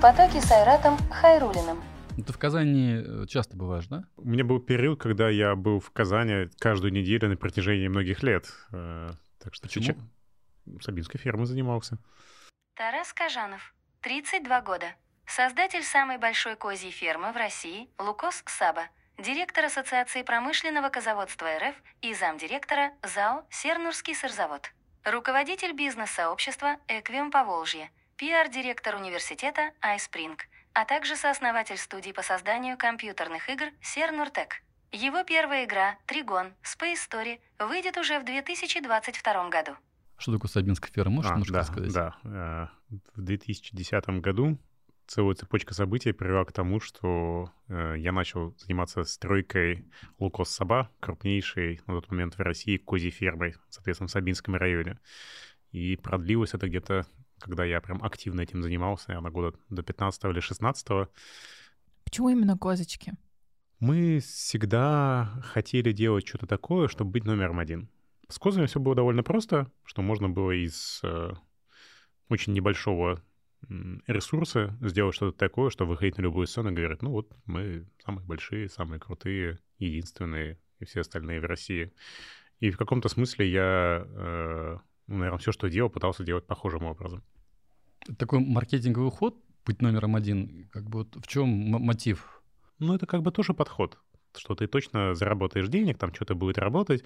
потоке с Айратом Хайрулиным. Ты в Казани э, часто бываешь, да? У меня был период, когда я был в Казани каждую неделю на протяжении многих лет. Э, Так что Почему? сейчас Сабинской фермой занимался. Тарас Кажанов, 32 года. Создатель самой большой козьей фермы в России «Лукос Саба», директор Ассоциации промышленного козоводства РФ и замдиректора ЗАО «Сернурский сырзавод». Руководитель бизнес-сообщества «Эквиум Поволжье», пиар-директор университета «Айспринг», а также сооснователь студии по созданию компьютерных игр «Сернуртек». Его первая игра «Тригон» Space Story выйдет уже в 2022 году. Что такое Сабинская ферма? Можешь А, немножко да, рассказать? да. Э, В 2010 году целая цепочка событий привела к тому, что э, я начал заниматься стройкой Лукос Саба, крупнейшей на тот момент в России козьей фермой, соответственно, в Сабинском районе. И продлилось это где-то, когда я прям активно этим занимался, наверное, года до 15 или 16 Почему именно козочки? Мы всегда хотели делать что-то такое, чтобы быть номером один. С козами все было довольно просто, что можно было из э, очень небольшого ресурса сделать что-то такое, что выходить на любую сцену и говорить, ну вот мы самые большие, самые крутые, единственные, и все остальные в России. И в каком-то смысле я, э, ну, наверное, все, что делал, пытался делать похожим образом. Такой маркетинговый ход, быть номером один, как бы вот в чем мотив? Ну, это как бы тоже подход, что ты точно заработаешь денег, там что-то будет работать.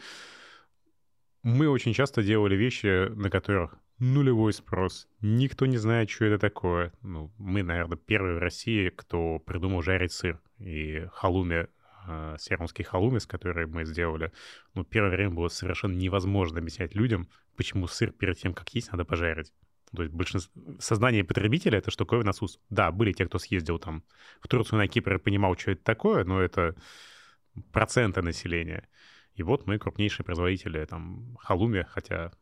Мы очень часто делали вещи, на которых нулевой спрос. Никто не знает, что это такое. Ну, мы, наверное, первые в России, кто придумал жарить сыр. И халуми, э, халуми, с которой мы сделали, ну, первое время было совершенно невозможно объяснять людям, почему сыр перед тем, как есть, надо пожарить. То есть большинство... сознание потребителя — это штуковина СУС. Да, были те, кто съездил там в Турцию, на Кипр и понимал, что это такое, но это проценты населения. И вот мы крупнейшие производители там халуми, хотя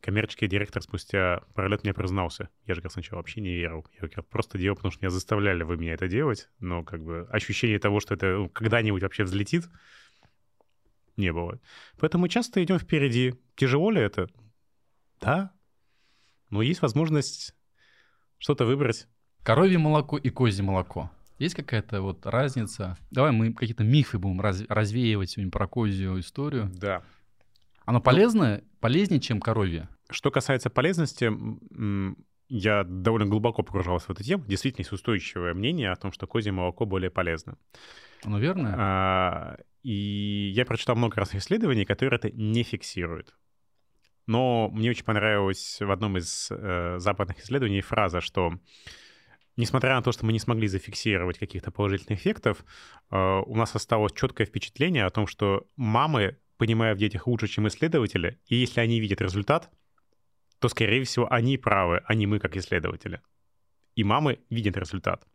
коммерческий директор спустя пару лет мне признался. Я же, как сначала вообще не верил. Я говорю, просто делал, потому что меня заставляли вы меня это делать, но как бы ощущение того, что это ну, когда-нибудь вообще взлетит, не было. Поэтому мы часто идем впереди. Тяжело ли это? Да. Но есть возможность что-то выбрать. Коровье молоко и козье молоко. Есть какая-то вот разница? Давай мы какие-то мифы будем раз- развеивать сегодня про козью историю. Да. Оно полезное? Полезнее, чем коровье? Что касается полезности, я довольно глубоко погружался в эту тему. Действительно, есть устойчивое мнение о том, что козье молоко более полезно. Оно верное? А, И я прочитал много разных исследований, которые это не фиксируют. Но мне очень понравилась в одном из э, западных исследований фраза, что несмотря на то, что мы не смогли зафиксировать каких-то положительных эффектов, э, у нас осталось четкое впечатление о том, что мамы, понимая в детях лучше, чем исследователи, и если они видят результат, то, скорее всего, они правы, а не мы как исследователи. И мамы видят результат.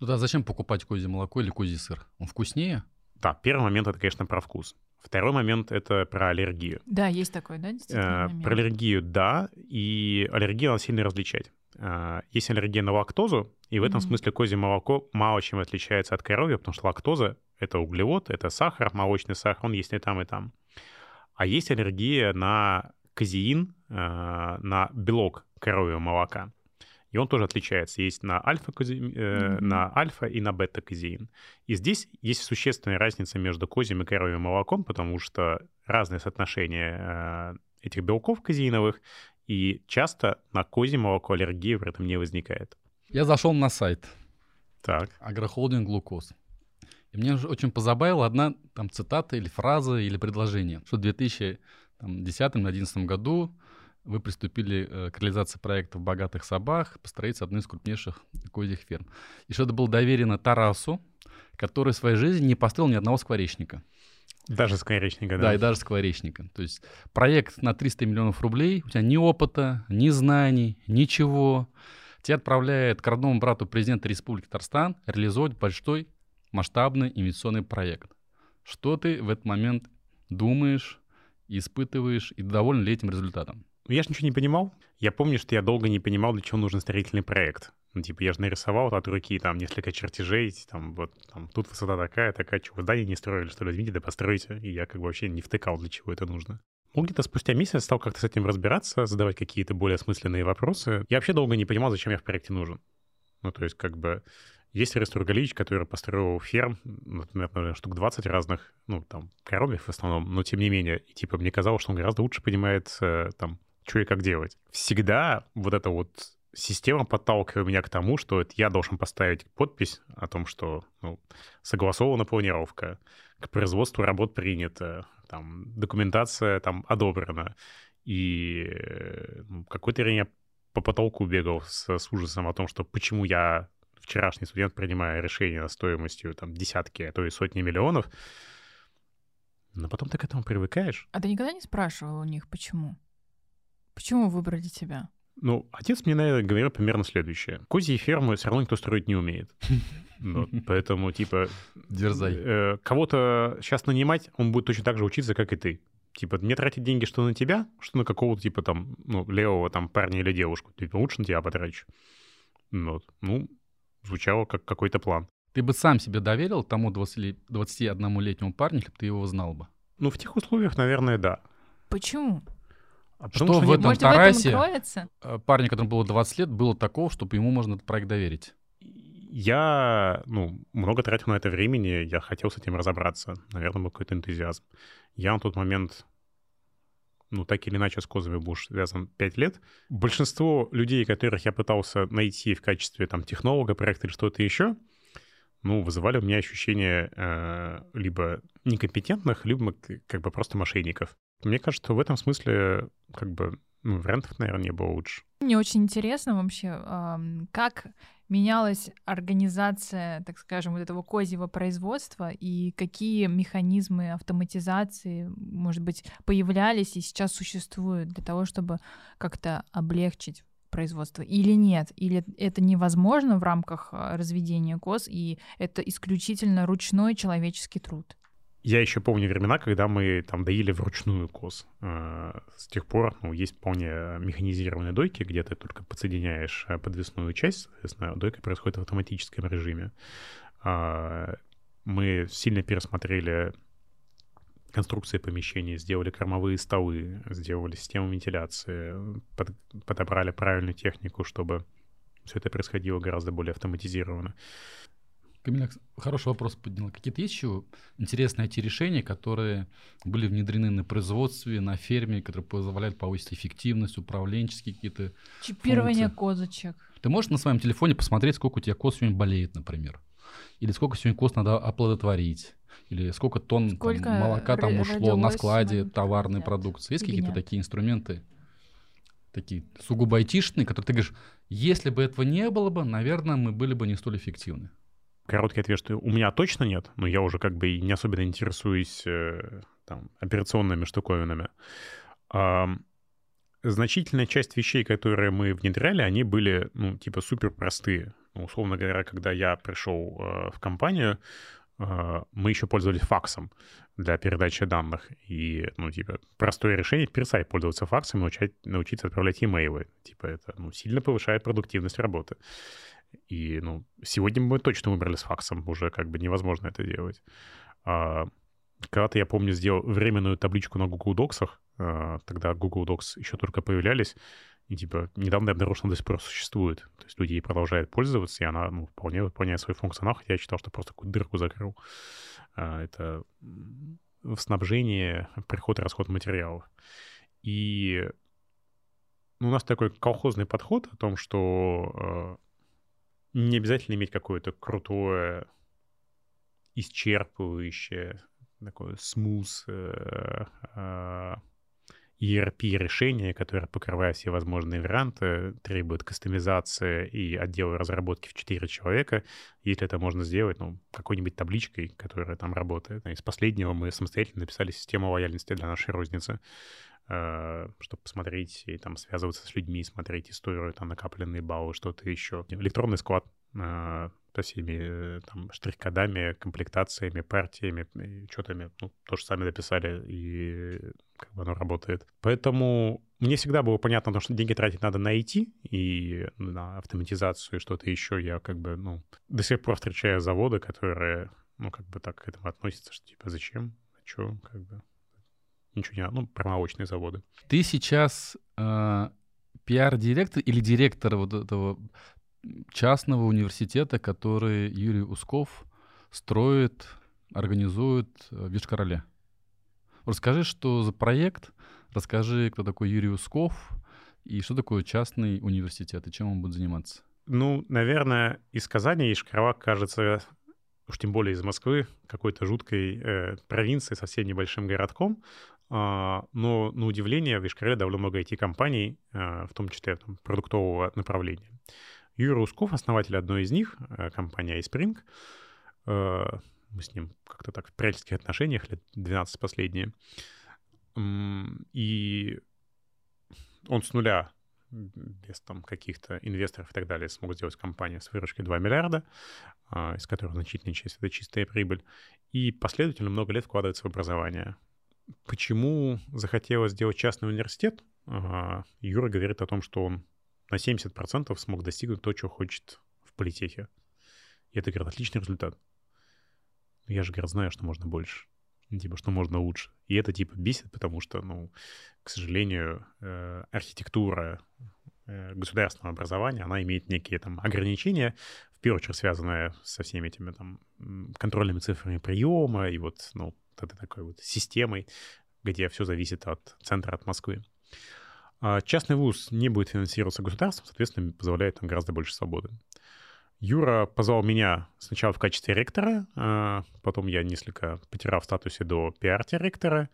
Ну да, зачем покупать козье молоко или козий сыр? Он вкуснее? Да, первый момент это, конечно, про вкус. Второй момент это про аллергию. Да, есть такой, да, действительно Э, момент? Про аллергию, да, и аллергию надо сильно различать. Э, Есть аллергия на лактозу, и в этом Мгм. смысле козье молоко мало чем отличается от коровья, потому что лактоза — это углевод, это сахар, молочный сахар, он есть и там, и там. А есть аллергия на казеин, э, на белок коровьего молока. И он тоже отличается. Есть на альфа, Мгм. на альфа и на бета-казеин. И здесь есть существенная разница между козьим и коровьим молоком, потому что разное соотношение э, этих белков казеиновых, и часто на козье молоко аллергии при этом не возникает. Я зашел на сайт Так. агрохолдинг «Глукоз». И мне уже очень позабавила одна там цитата или фраза или предложение, что в 2010-2011 году вы приступили э, к реализации проекта в «Богатых собах» по строительству одной из крупнейших козьих ферм. И что это было доверено Тарасу, который в своей жизни не построил ни одного скворечника. Даже скворечника, Да, да. и даже скворечника. То есть проект на 300 миллионов рублей, у тебя ни опыта, ни знаний, ничего. Тебя отправляет к родному брату президента Республики Татарстан реализовать большой масштабный инвестиционный проект. Что ты в этот момент думаешь, испытываешь и доволен ли этим результатом? Ну, Я же ничего не понимал. Я помню, что я долго не понимал, для чего нужен строительный проект. Ну, типа, я же нарисовал от руки там несколько чертежей, там вот там тут высота такая, такая, что вы здание не строили, что ли, видите, да постройте. И я как бы вообще не втыкал, для чего это нужно. Ну, где-то спустя месяц стал как-то с этим разбираться, задавать какие-то более осмысленные вопросы. Я вообще долго не понимал, зачем я в проекте нужен. Ну, то есть, как бы, есть Рестор Галич, который построил ферм, например, штук 20 разных, ну, там, коровьев в основном, но тем не менее, и, типа, мне казалось, что он гораздо лучше понимает, э, там, что и как делать. Всегда вот эта вот система подталкивает меня к тому, что я должен поставить подпись о том, что ну, согласована планировка, к производству работ принято, там, документация там одобрена. И э, ну, какой-то я по потолку бегал с, с ужасом о том, что почему я вчерашний студент, принимая решение стоимостью там десятки, а то и сотни миллионов, но потом ты к этому привыкаешь. А ты никогда не спрашивал у них, почему? Почему выбрали тебя? Ну, отец мне, наверное, говорил примерно следующее. Козьи фермы все равно никто строить не умеет. Вот, поэтому, типа... Дерзай. Э, кого-то сейчас нанимать, он будет точно так же учиться, как и ты. Типа, мне тратить деньги что на тебя, что на какого-то, типа, там, ну, левого там парня или девушку. Типа, лучше на тебя потрачу. Вот. Ну, звучало как какой-то план. Ты бы сам себе доверил тому 20 21-летнему парню, если бы ты его знал бы? Ну, в тех условиях, наверное, да. Почему? А Что потому в этом Может, в этом Тарасе и кроется? э, парню, которому было 20 лет, было такого, чтобы ему можно этот проект доверить? Я, ну, много тратил на это времени, я хотел с этим разобраться. Наверное, был какой-то энтузиазм. Я на тот момент, ну, так или иначе с козами был связан 5 лет. Большинство людей, которых я пытался найти в качестве, там, технолога проекта или что-то еще, ну, вызывали у меня ощущение э, либо некомпетентных, либо как бы просто мошенников. Мне кажется, что в этом смысле, как бы, ну, вариантов, наверное, не было лучше. Мне очень интересно вообще, как менялась организация, так скажем, вот этого козьего производства и какие механизмы автоматизации, может быть, появлялись и сейчас существуют для того, чтобы как-то облегчить производство или нет, или это невозможно в рамках а, разведения коз, и это исключительно ручной человеческий труд. Я еще помню времена, когда мы там доили вручную коз. Э, С тех пор ну, есть вполне механизированные дойки, где ты только подсоединяешь э, подвесную часть, соответственно, дойка происходит в автоматическом режиме. А, Мы сильно пересмотрели конструкции помещений, сделали кормовые столы, сделали систему вентиляции, под- подобрали правильную технику, чтобы все это происходило гораздо более автоматизированно. Камиляк, хороший вопрос поднял. Какие-то есть еще интересные IT-решения, которые были внедрены на производстве, на ферме, которые позволяют повысить эффективность, управленческие какие-то... Чипирование Функции. козочек. Ты можешь на своем телефоне посмотреть, сколько у тебя коз сегодня болеет, например? Или сколько сегодня коз надо оплодотворить? Или сколько тонн там, Сколько молока там ушло на складе товарной ягнят, продукции? Есть какие-то такие инструменты? Такие сугубо айтишные, которые ты говоришь, если бы этого не было бы, наверное, мы были бы не столь эффективны. Короткий ответ, что у меня точно нет, но я уже как бы и не особенно интересуюсь э, там, операционными штуковинами. Ам, значительная часть вещей, которые мы внедряли, они были, ну, типа, супер простые. Ну, условно говоря, когда я пришел э, в компанию, э, мы еще пользовались факсом для передачи данных. И, ну, типа, простое решение перестать пользоваться факсом и научать, научиться отправлять имейлы. Типа, это, ну, сильно повышает продуктивность работы. И, ну, сегодня мы точно выбрали с факсом, уже как бы невозможно это делать. А, когда-то, я помню, сделал временную табличку на Google Docs, а, тогда Google Docs еще только появлялись, и, типа, недавно я обнаружил, что она до сих пор существует. То есть люди ей продолжают пользоваться, и она, ну, вполне выполняет свой функционал, хотя я считал, что просто какую-то дырку закрыл. А, это в снабжении приход и расход материалов. И ну, у нас такой колхозный подход о том, что не обязательно иметь какое-то крутое, исчерпывающее, такое смус э, э, ERP-решение, которое покрывает все возможные варианты, требует кастомизации и отдела разработки в 4 человека. Если это можно сделать, ну, какой-нибудь табличкой, которая там работает. Из последнего мы самостоятельно написали систему лояльности для нашей розницы, чтобы посмотреть и там связываться с людьми, смотреть историю, там накопленные баллы, что-то еще. Электронный склад э, со всеми э, там штрих-кодами, комплектациями, партиями, учетами, ну, тоже сами дописали, и как бы оно работает. Поэтому мне всегда было понятно, что деньги тратить надо на IT и на автоматизацию и что-то еще. Я как бы, ну, до сих пор встречаю заводы, которые, ну, как бы так к этому относятся, что типа зачем, а что, как бы, ничего не надо, ну, промолочные заводы. Ты сейчас э, пиар-директор или директор вот этого частного университета, который Юрий Усков строит, организует в Вишкороле. Расскажи, что за проект, расскажи, кто такой Юрий Усков и что такое частный университет и чем он будет заниматься. Ну, наверное, из Казани Ишкарова кажется, уж тем более из Москвы, какой-то жуткой э, провинцией, совсем небольшим городком. А, но, на удивление, в Ишкаре довольно много IT-компаний, э, в том числе там, продуктового направления. Юрий Русков, основатель одной из них, э, компания iSpring, мы с ним как-то так в приятельских отношениях, лет 12 последние. И он с нуля, без там каких-то инвесторов и так далее, смог сделать компанию с выручкой 2 миллиарда, а, из которых значительная часть — это чистая прибыль, и последовательно много лет вкладывается в образование. Почему захотелось сделать частный университет? А, Юра говорит о том, что он на 70% смог достигнуть то, чего хочет в политехе. И это, говорит, отличный результат. Я же, говорит, знаю, что можно больше. Типа, что можно лучше. И это, типа, бесит, потому что, ну, к сожалению, э, архитектура э, государственного образования, она имеет некие там ограничения, в первую очередь связанные со всеми этими там контрольными цифрами приема и вот, ну, вот этой такой вот системой, где все зависит от центра, от Москвы. А частный вуз не будет финансироваться государством, соответственно, позволяет там гораздо больше свободы. Юра позвал меня сначала в качестве ректора, а потом я несколько потерял в статусе до пиар-ректора.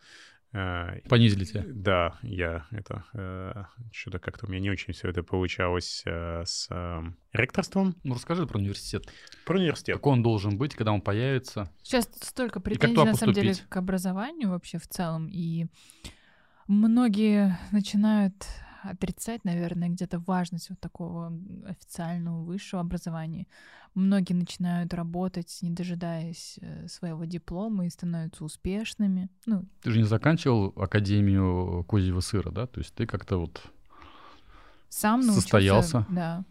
А, Понизили тебя? Да, я это... Э, что-то как-то у меня не очень все это получалось э, с э, ректорством. Ну, расскажи про университет. Про университет. Какой он должен быть, когда он появится? Сейчас столько претензий, на самом деле, к образованию вообще в целом, и многие начинают отрицать, наверное, где-то важность вот такого официального высшего образования. Многие начинают работать, не дожидаясь э, своего диплома, и становятся успешными. Ну, ты же не заканчивал Академию козьего сыра, да? То есть ты как-то вот сам научился, состоялся. Да,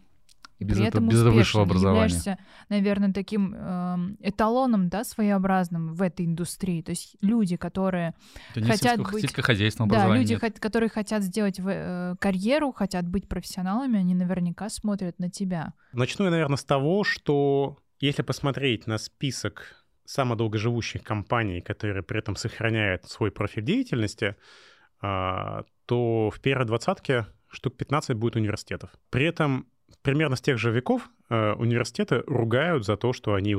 и без при этом без высшего образования. являешься, наверное, таким э, эталоном, да, своеобразным в этой индустрии. То есть люди, которые Это хотят быть... Сельскохозяйственное да, люди, нет. которые хотят сделать в, э, карьеру, хотят быть профессионалами, они наверняка смотрят на тебя. Начну я, наверное, с того, что если посмотреть на список самых долгоживущих компаний, которые при этом сохраняют свой профиль деятельности, э, то в первой двадцатке штук 15 будет университетов. При этом примерно с тех же веков э, университеты ругают за то, что они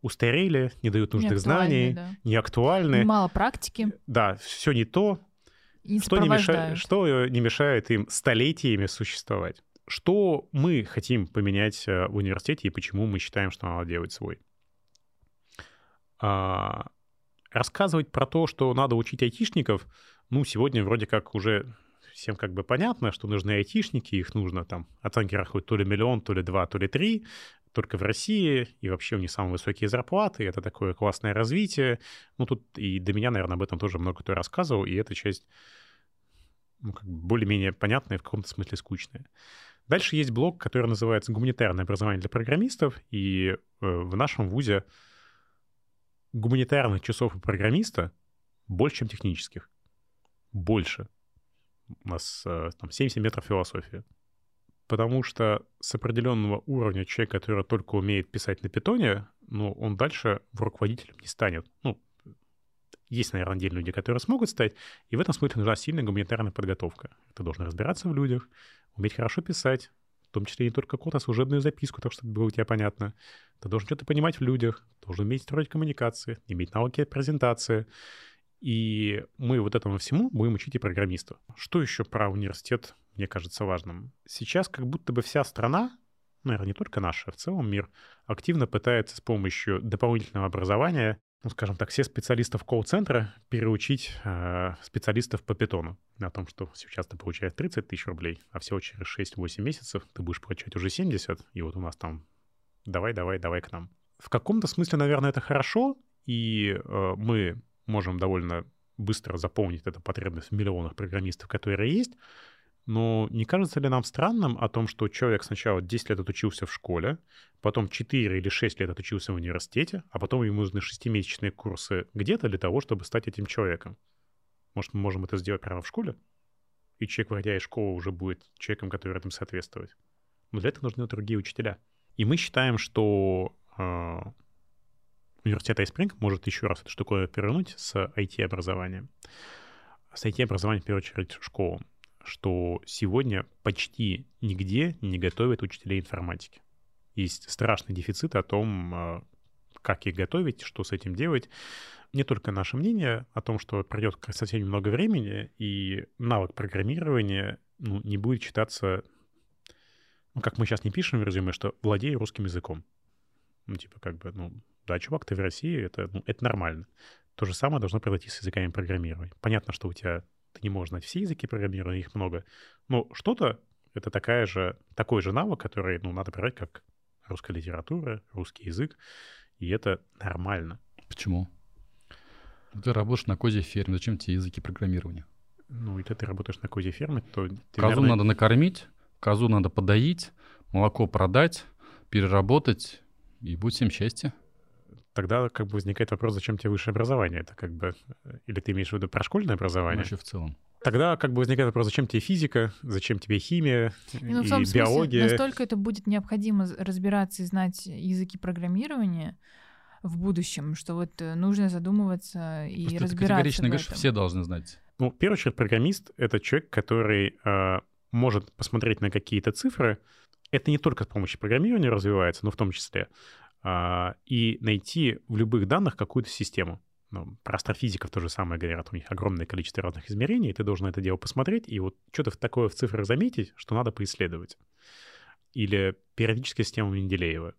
устарели, не дают нужных знаний, да. не актуальны. Мало практики. Да, все не то. И что, не мешает, что не мешает им столетиями существовать. Что мы хотим поменять э, в университете и почему мы считаем, что надо делать свой? А, рассказывать про то, что надо учить айтишников, ну, сегодня вроде как уже всем как бы понятно, что нужны айтишники, их нужно там, оценки рахуют то ли миллион, то ли два, то ли три, только в России, и вообще у них самые высокие зарплаты, это такое классное развитие. Ну, тут и до меня, наверное, об этом тоже много кто рассказывал, и эта часть ну, как бы более-менее понятная, в каком-то смысле скучная. Дальше есть блок, который называется «Гуманитарное образование для программистов», и э, в нашем ВУЗе гуманитарных часов у программиста больше, чем технических. Больше у нас э, там 70 метров философии. Потому что с определенного уровня человек, который только умеет писать на питоне, ну, он дальше в руководителем не станет. Ну, есть, наверное, отдельные люди, которые смогут стать, и в этом смысле нужна сильная гуманитарная подготовка. Ты должен разбираться в людях, уметь хорошо писать, в том числе не только код, а служебную записку, так чтобы было у тебя понятно. Ты должен что-то понимать в людях, должен уметь строить коммуникации, иметь навыки презентации. И мы вот этому всему будем учить и программистов. Что еще про университет мне кажется важным? Сейчас как будто бы вся страна, наверное, не только наша, а в целом мир, активно пытается с помощью дополнительного образования, ну, скажем так, все специалистов колл-центра переучить э, специалистов по питону. О том, что сейчас ты получаешь 30 тысяч рублей, а всего через 6-8 месяцев ты будешь получать уже 70, и вот у нас там давай, давай, давай к нам. В каком-то смысле, наверное, это хорошо, и э, мы можем довольно быстро заполнить эту потребность в миллионах программистов, которые есть, но не кажется ли нам странным о том, что человек сначала 10 лет отучился в школе, потом 4 или 6 лет отучился в университете, а потом ему нужны 6-месячные курсы где-то для того, чтобы стать этим человеком? Может, мы можем это сделать прямо в школе? И человек, выходя из школы, уже будет человеком, который этому соответствовать. Но для этого нужны другие учителя. И мы считаем, что э, университет iSpring может еще раз эту штуку перевернуть с IT-образованием. С IT-образованием, в первую очередь, школу что сегодня почти нигде не готовят учителей информатики. Есть страшный дефицит о том, э, как их готовить, что с этим делать. Не только наше мнение о том, что пройдет совсем немного времени, и навык программирования ну, не будет считаться, ну, как мы сейчас не пишем в резюме, что владею русским языком. Ну, типа, как бы, ну, да, чувак, ты в России, это, ну, это нормально. То же самое должно произойти с языками программирования. Понятно, что у тебя ты не можешь знать все языки программирования, их много. Но что-то — это такая же, такой же навык, который, ну, надо брать как русская литература, русский язык, и это нормально. Почему? Ты работаешь на козе ферме, зачем тебе языки программирования? Ну, и ты, работаешь на козе ферме, то... Ты, козу наверное... надо накормить, козу надо подоить, молоко продать, переработать, и будет всем счастье. Тогда как бы возникает вопрос, зачем тебе высшее образование? Это как бы... Или ты имеешь в виду про школьное образование? Вообще в целом. Тогда как бы возникает вопрос, зачем тебе физика, зачем тебе химия ну, и в том биология? Смысле, настолько это будет необходимо разбираться и знать языки программирования в будущем, что вот э, нужно задумываться и Просто разбираться. Ты категорично говоришь, все должны знать. Ну, в первую очередь, программист — это человек, который э, может посмотреть на какие-то цифры. Это не только с помощью программирования развивается, но в том числе. Э, и найти в любых данных какую-то систему ну, про астрофизиков то же самое говорят, у них огромное количество разных измерений, и ты должен это дело посмотреть и вот что-то такое в цифрах заметить, что надо поисследовать. Или периодическая система Менделеева.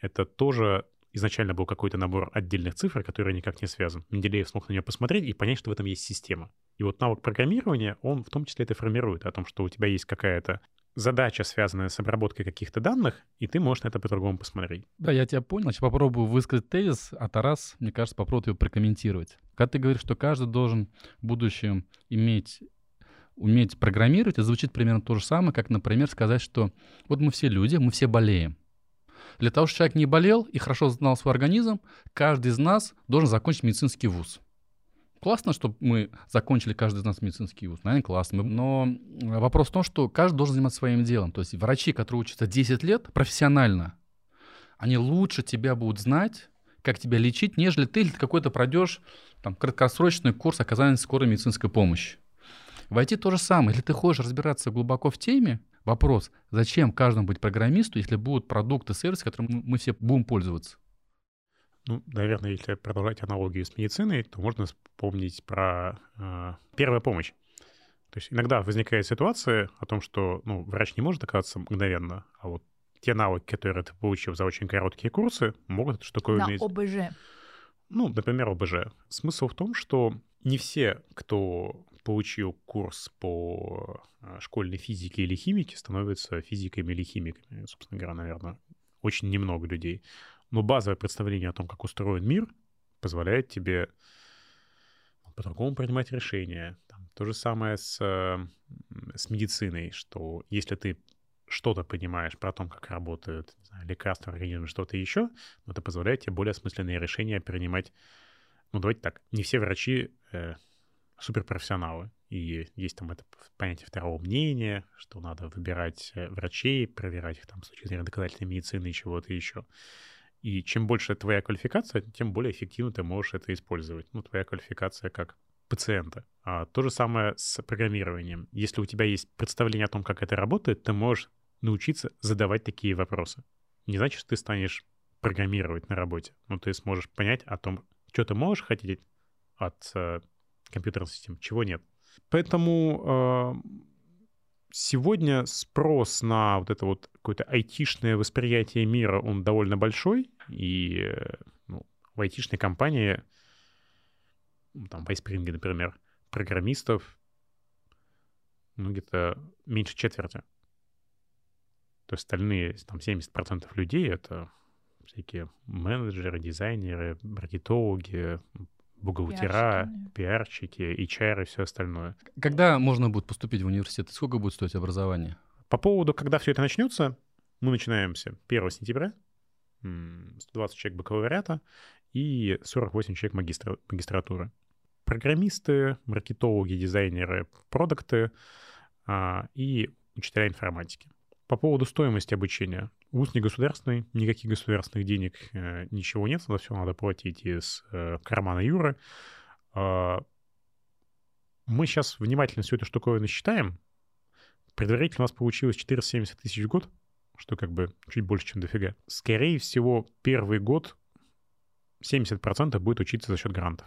Это тоже изначально был какой-то набор отдельных цифр, которые никак не связан. Менделеев смог на нее посмотреть и понять, что в этом есть система. И вот навык программирования, он в том числе это формирует, о том, что у тебя есть какая-то задача, связанная с обработкой каких-то данных, и ты можешь на это по-другому посмотреть. Да, я тебя понял. Сейчас попробую высказать тезис, а Тарас, мне кажется, попробует его прокомментировать. Когда ты говоришь, что каждый должен в будущем иметь уметь программировать, это звучит примерно то же самое, как, например, сказать, что вот мы все люди, мы все болеем. Для того, чтобы человек не болел и хорошо знал свой организм, каждый из нас должен закончить медицинский вуз. Классно, что мы закончили каждый из нас медицинский вуз. Наверное, классно. Но вопрос в том, что каждый должен заниматься своим делом. То есть врачи, которые учатся 10 лет профессионально, они лучше тебя будут знать, как тебя лечить, нежели ты какой-то пройдешь там, краткосрочный курс оказания скорой медицинской помощи. Войти то же самое. Если ты хочешь разбираться глубоко в теме, вопрос, зачем каждому быть программисту, если будут продукты, сервисы, которыми мы все будем пользоваться? Ну, наверное, если продолжать аналогию с медициной, то можно вспомнить про э, первую помощь. То есть иногда возникает ситуация о том, что ну, врач не может оказаться мгновенно, а вот те навыки, которые ты получил за очень короткие курсы, могут что такое На уметь. ОБЖ. Ну, например, ОБЖ. Смысл в том, что не все, кто получил курс по э, школьной физике или химике, становятся физиками или химиками. Собственно говоря, наверное, очень немного людей. Но базовое представление о том, как устроен мир, позволяет тебе по-другому принимать решения. Там, то же самое с, э, с медициной, что если ты что-то понимаешь про то, как работают знаю, лекарства, организм, что-то еще, но это позволяет тебе более осмысленные решения принимать. Ну, давайте так, не все врачи э, суперпрофессионалы. И есть там это понятие второго мнения, что надо выбирать э, врачей, проверять их там с точки зрения доказательной медицины и чего-то еще. И чем больше твоя квалификация, тем более эффективно ты можешь это использовать. Ну, твоя квалификация как пациента. А то же самое с программированием. Если у тебя есть представление о том, как это работает, ты можешь научиться задавать такие вопросы. Не значит, что ты станешь программировать на работе, но ты сможешь понять о том, что ты можешь хотеть от э, компьютерной системы, чего нет. Поэтому э, сегодня спрос на вот это вот какое-то айтишное восприятие мира, он довольно большой, и ну, в айтишной компании, ну, там, в iSpring, например, программистов, ну, где-то меньше четверти. То есть остальные, там, 70% людей — это всякие менеджеры, дизайнеры, маркетологи, бухгалтера, пиарщики, HR и все остальное. Когда можно будет поступить в университет? Сколько будет стоить образование? По поводу, когда все это начнется, мы начинаемся 1 сентября, 120 человек бакалавриата и 48 человек магистра, магистратуры. Программисты, маркетологи, дизайнеры, продукты а, и учителя информатики. По поводу стоимости обучения. ВУЗ не государственный, никаких государственных денег, э, ничего нет, за все надо платить из э, кармана Юры. Э, мы сейчас внимательно всю эту штуковину считаем. Предварительно у нас получилось 470 тысяч в год, что как бы чуть больше, чем дофига. Скорее всего, первый год 70% будет учиться за счет грантов.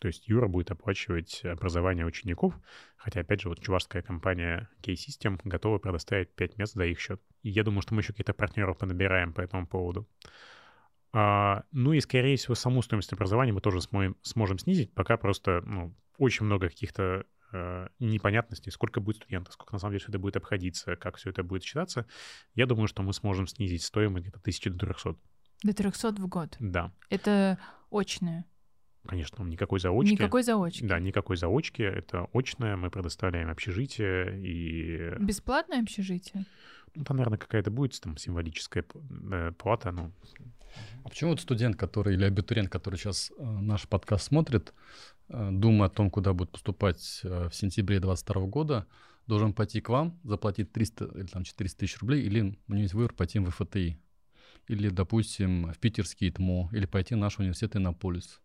То есть Юра будет оплачивать образование учеников, хотя, опять же, вот чувашская компания K-System готова предоставить 5 мест за их счет. И я думаю, что мы еще каких-то партнеров понабираем по этому поводу. А, ну и, скорее всего, саму стоимость образования мы тоже сможем, сможем снизить, пока просто ну, очень много каких-то э, непонятностей, сколько будет студентов, сколько на самом деле все это будет обходиться, как все это будет считаться. Я думаю, что мы сможем снизить стоимость где-то 1000 до 300. До 300 в год? Да. Это очное? Конечно, никакой заочки. Никакой заочки. Да, никакой заочки. Это очное. Мы предоставляем общежитие и... Бесплатное общежитие? Ну, там, наверное, какая-то будет там символическая э, плата. Ну. А почему вот студент, который или абитуриент, который сейчас э, наш подкаст смотрит, э, думая о том, куда будет поступать в сентябре 2022 года, должен пойти к вам, заплатить 300 или там 400 тысяч рублей, или у него есть выбор пойти в ФТИ, или, допустим, в питерский ТМО, или пойти в наш университет Иннополис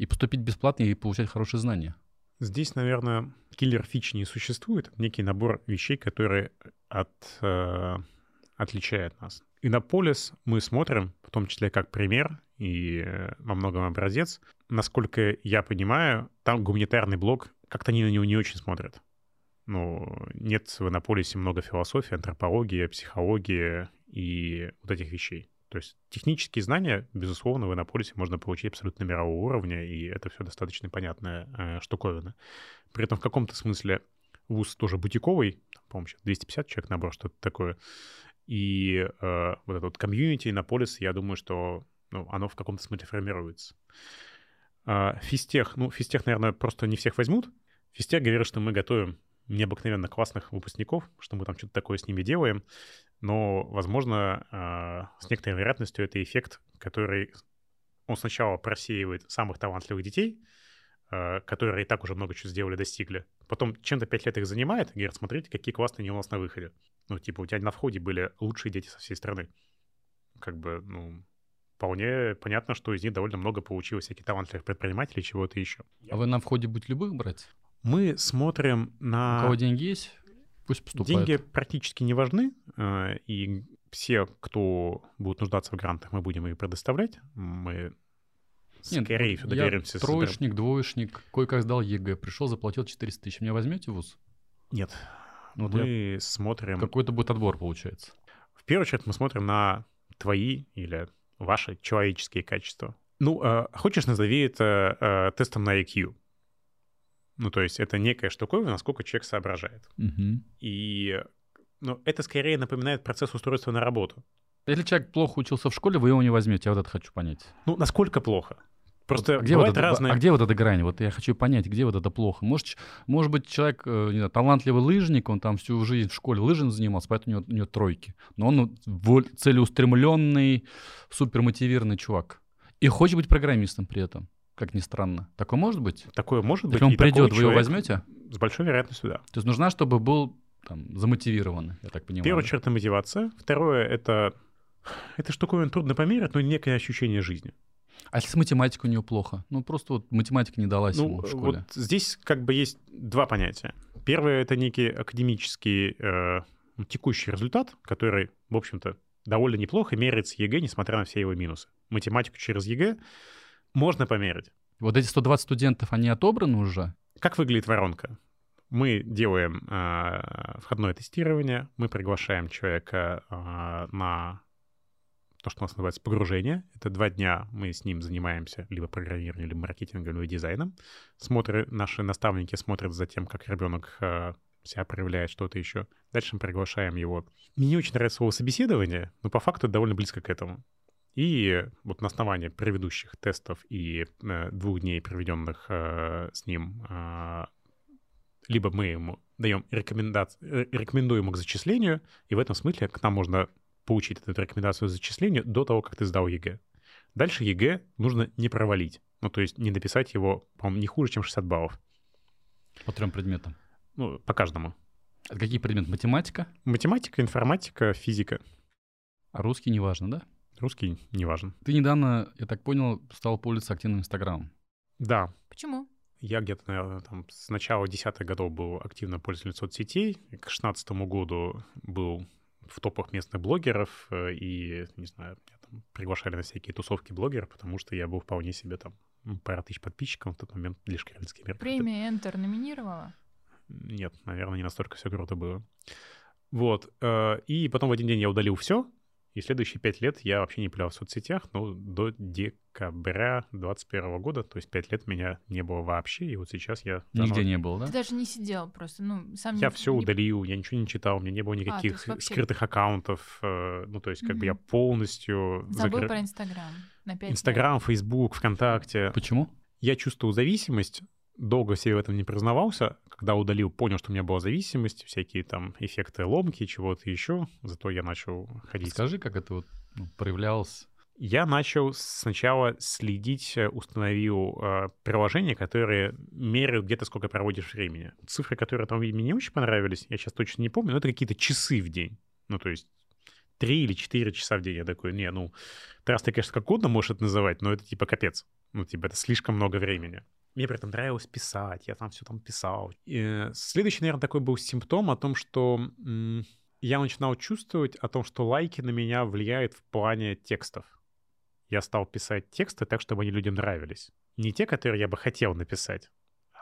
и поступить бесплатно и получать хорошие знания. Здесь, наверное, киллер фич не существует. Некий набор вещей, которые от, э, отличает нас. Иннополис мы смотрим, в том числе как пример и э, во многом образец. Насколько я понимаю, там гуманитарный блок, как-то они на него не очень смотрят. Ну, нет в Иннополисе много философии, антропологии, психологии и вот этих вещей. То есть технические знания, безусловно, в Иннополисе можно получить абсолютно мирового уровня, и это все достаточно понятная э, штуковина. При этом в каком-то смысле вуз тоже бутиковый, по-моему, сейчас 250 человек набор, что-то такое. И э, вот этот вот комьюнити Иннополис, я думаю, что ну, оно в каком-то смысле формируется. Э, физтех, ну, физтех, наверное, просто не всех возьмут. Физтех говорит, что мы готовим необыкновенно классных выпускников, что мы там что-то такое с ними делаем но, возможно, а, с некоторой вероятностью это эффект, который он сначала просеивает самых талантливых детей, а, которые и так уже много чего сделали, достигли. Потом чем-то пять лет их занимает, и говорит, смотрите, какие классные они у нас на выходе. Ну, типа, у тебя на входе были лучшие дети со всей страны. Как бы, ну, вполне понятно, что из них довольно много получилось всяких талантливых предпринимателей, чего-то еще. А вы на входе будете любых брать? Мы смотрим на... У кого деньги есть? Пусть поступают. Деньги практически не важны, э, и все, кто будет нуждаться в грантах, мы будем их предоставлять. Мы нет, скорее всего доверимся. Я троечник, двоечник, кое-как сдал ЕГЭ, пришел, заплатил 400 тысяч. Меня возьмете в ВУЗ? Нет. Ну, мы смотрим... Какой-то будет отбор, получается. В первую очередь мы смотрим на твои или ваши человеческие качества. Ну, э, хочешь, назови это э, тестом на IQ. Ну, то есть это некая штуковина, насколько человек соображает. Угу. И ну, это скорее напоминает процесс устройства на работу. Если человек плохо учился в школе, вы его не возьмете, я вот это хочу понять. Ну, насколько плохо? Просто а где вот это, разные... А где вот эта грань? Вот я хочу понять, где вот это плохо. Может, может быть, человек, э, не знаю, талантливый лыжник, он там всю жизнь в школе лыжем занимался, поэтому у него, у него тройки. Но он целеустремленный, супермотивированный чувак. И хочет быть программистом при этом как ни странно. Такое может быть? Такое может быть. Если он придет, вы его возьмете? С большой вероятностью, да. То есть нужна, чтобы был там, замотивирован, я так понимаю. Первое, черта мотивация. Второе — это... Это штуковина трудно померить, но некое ощущение жизни. А если с математикой у него плохо? Ну, просто вот математика не далась ну, ему в школе. Вот здесь как бы есть два понятия. Первое — это некий академический э, текущий результат, который, в общем-то, довольно неплохо меряется ЕГЭ, несмотря на все его минусы. Математику через ЕГЭ можно померить. Вот эти 120 студентов, они отобраны уже? Как выглядит воронка? Мы делаем э, входное тестирование, мы приглашаем человека э, на то, что у нас называется погружение. Это два дня мы с ним занимаемся либо программированием, либо маркетингом, либо дизайном. Смотры, наши наставники смотрят за тем, как ребенок э, себя проявляет, что-то еще. Дальше мы приглашаем его. Мне не очень нравится слово собеседование, но по факту это довольно близко к этому. И вот на основании предыдущих тестов и э, двух дней, проведенных э, с ним, э, либо мы ему даем рекомендацию, рекомендуем ему к зачислению, и в этом смысле к нам можно получить эту рекомендацию к зачислению до того, как ты сдал ЕГЭ. Дальше ЕГЭ нужно не провалить. Ну, то есть не написать его, по-моему, не хуже, чем 60 баллов. По трем предметам? Ну, по каждому. А какие предметы? Математика? Математика, информатика, физика. А русский не важно, да? Русский не важен. Ты недавно, я так понял, стал пользоваться активным Инстаграмом. Да, Почему? я где-то, наверное, там с начала десятых годов был активно пользователем соцсетей. К шестнадцатому году был в топах местных блогеров, э, и, не знаю, меня там приглашали на всякие тусовки блогеров, потому что я был вполне себе там пара тысяч подписчиков в тот момент, лишь Крыльский мир. Премия Enter номинировала? Нет, наверное, не настолько все круто было. Вот. э, И потом в один день я удалил все, и следующие пять лет я вообще не появлялся в соцсетях, но до декабря 2021 года, то есть пять лет меня не было вообще, и вот сейчас я... Нигде заново- не было, да? Ты даже не сидел просто, ну, сам Я не- все не- удалил, я ничего не читал, у меня не было то никаких есть вообще- скрытых аккаунтов, э, ну, то есть как бы я полностью... Забыл закры- про Инстаграм на пять лет. Инстаграм, Фейсбук, ВКонтакте. Почему? Я чувствовал зависимость, долго себе в этом не признавался. Когда удалил, понял, что у меня была зависимость, всякие там эффекты ломки, чего-то еще. Зато я начал ходить. Скажи, как это вот ну, проявлялось? Я начал сначала следить, э, установил э, приложения, которые меряют где-то сколько проводишь времени. Цифры, которые там мне не очень понравились, я сейчас точно не помню, но это какие-то часы в день. Ну, то есть три или четыре часа в день. Я такой, не, ну, раз ты, конечно, как угодно можешь это называть, но это типа капец. Ну, типа, это слишком много времени. Мне при этом нравилось писать, я там все там писал. И, следующий, наверное, такой был симптом о том, что я начинал чувствовать о том, что лайки на меня влияют в плане текстов. Я стал писать тексты так, чтобы они людям нравились. Не те, которые я бы хотел написать,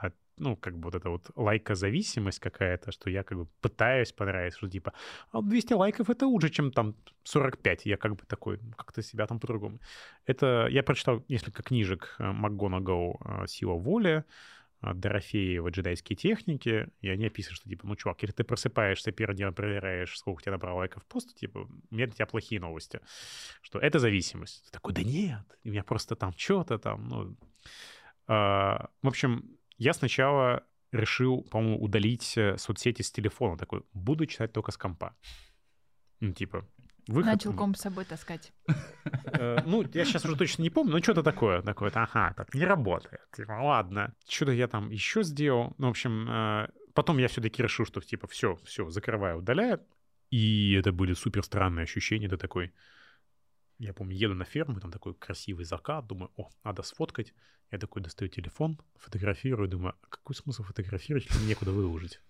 а, ну, как бы вот эта вот лайкозависимость какая-то, что я как бы пытаюсь понравиться, что типа, а 200 лайков — это лучше, чем там 45. Я как бы такой, ну, как-то себя там по-другому. Это я прочитал несколько книжек э, МакГонагал э, «Сила воли», э, Дорофеева «Джедайские техники», и они описывают, что, типа, ну, чувак, если ты просыпаешься, первый день проверяешь, сколько у тебя набрало лайков пост, типа, у меня для тебя плохие новости, что это зависимость. Ты такой, да нет, у меня просто там что-то там, ну... А, В общем, я сначала решил, по-моему, удалить э, соцсети с телефона. Такой, буду читать только с компа. Ну, типа, выход... Начал комп с собой таскать. Э, Ну, я сейчас уже точно не помню, но что-то такое. Такое, ага, так не работает. Типа, ладно. Что-то я там еще сделал. Ну, в общем, э, потом я все-таки решил, что типа все, все, закрываю, удаляю. И это были супер странные ощущения. Ты такой, я помню, еду на ферму, там такой красивый закат, думаю, о, надо сфоткать. Я такой достаю телефон, фотографирую, думаю, а какой смысл фотографировать, если некуда выложить?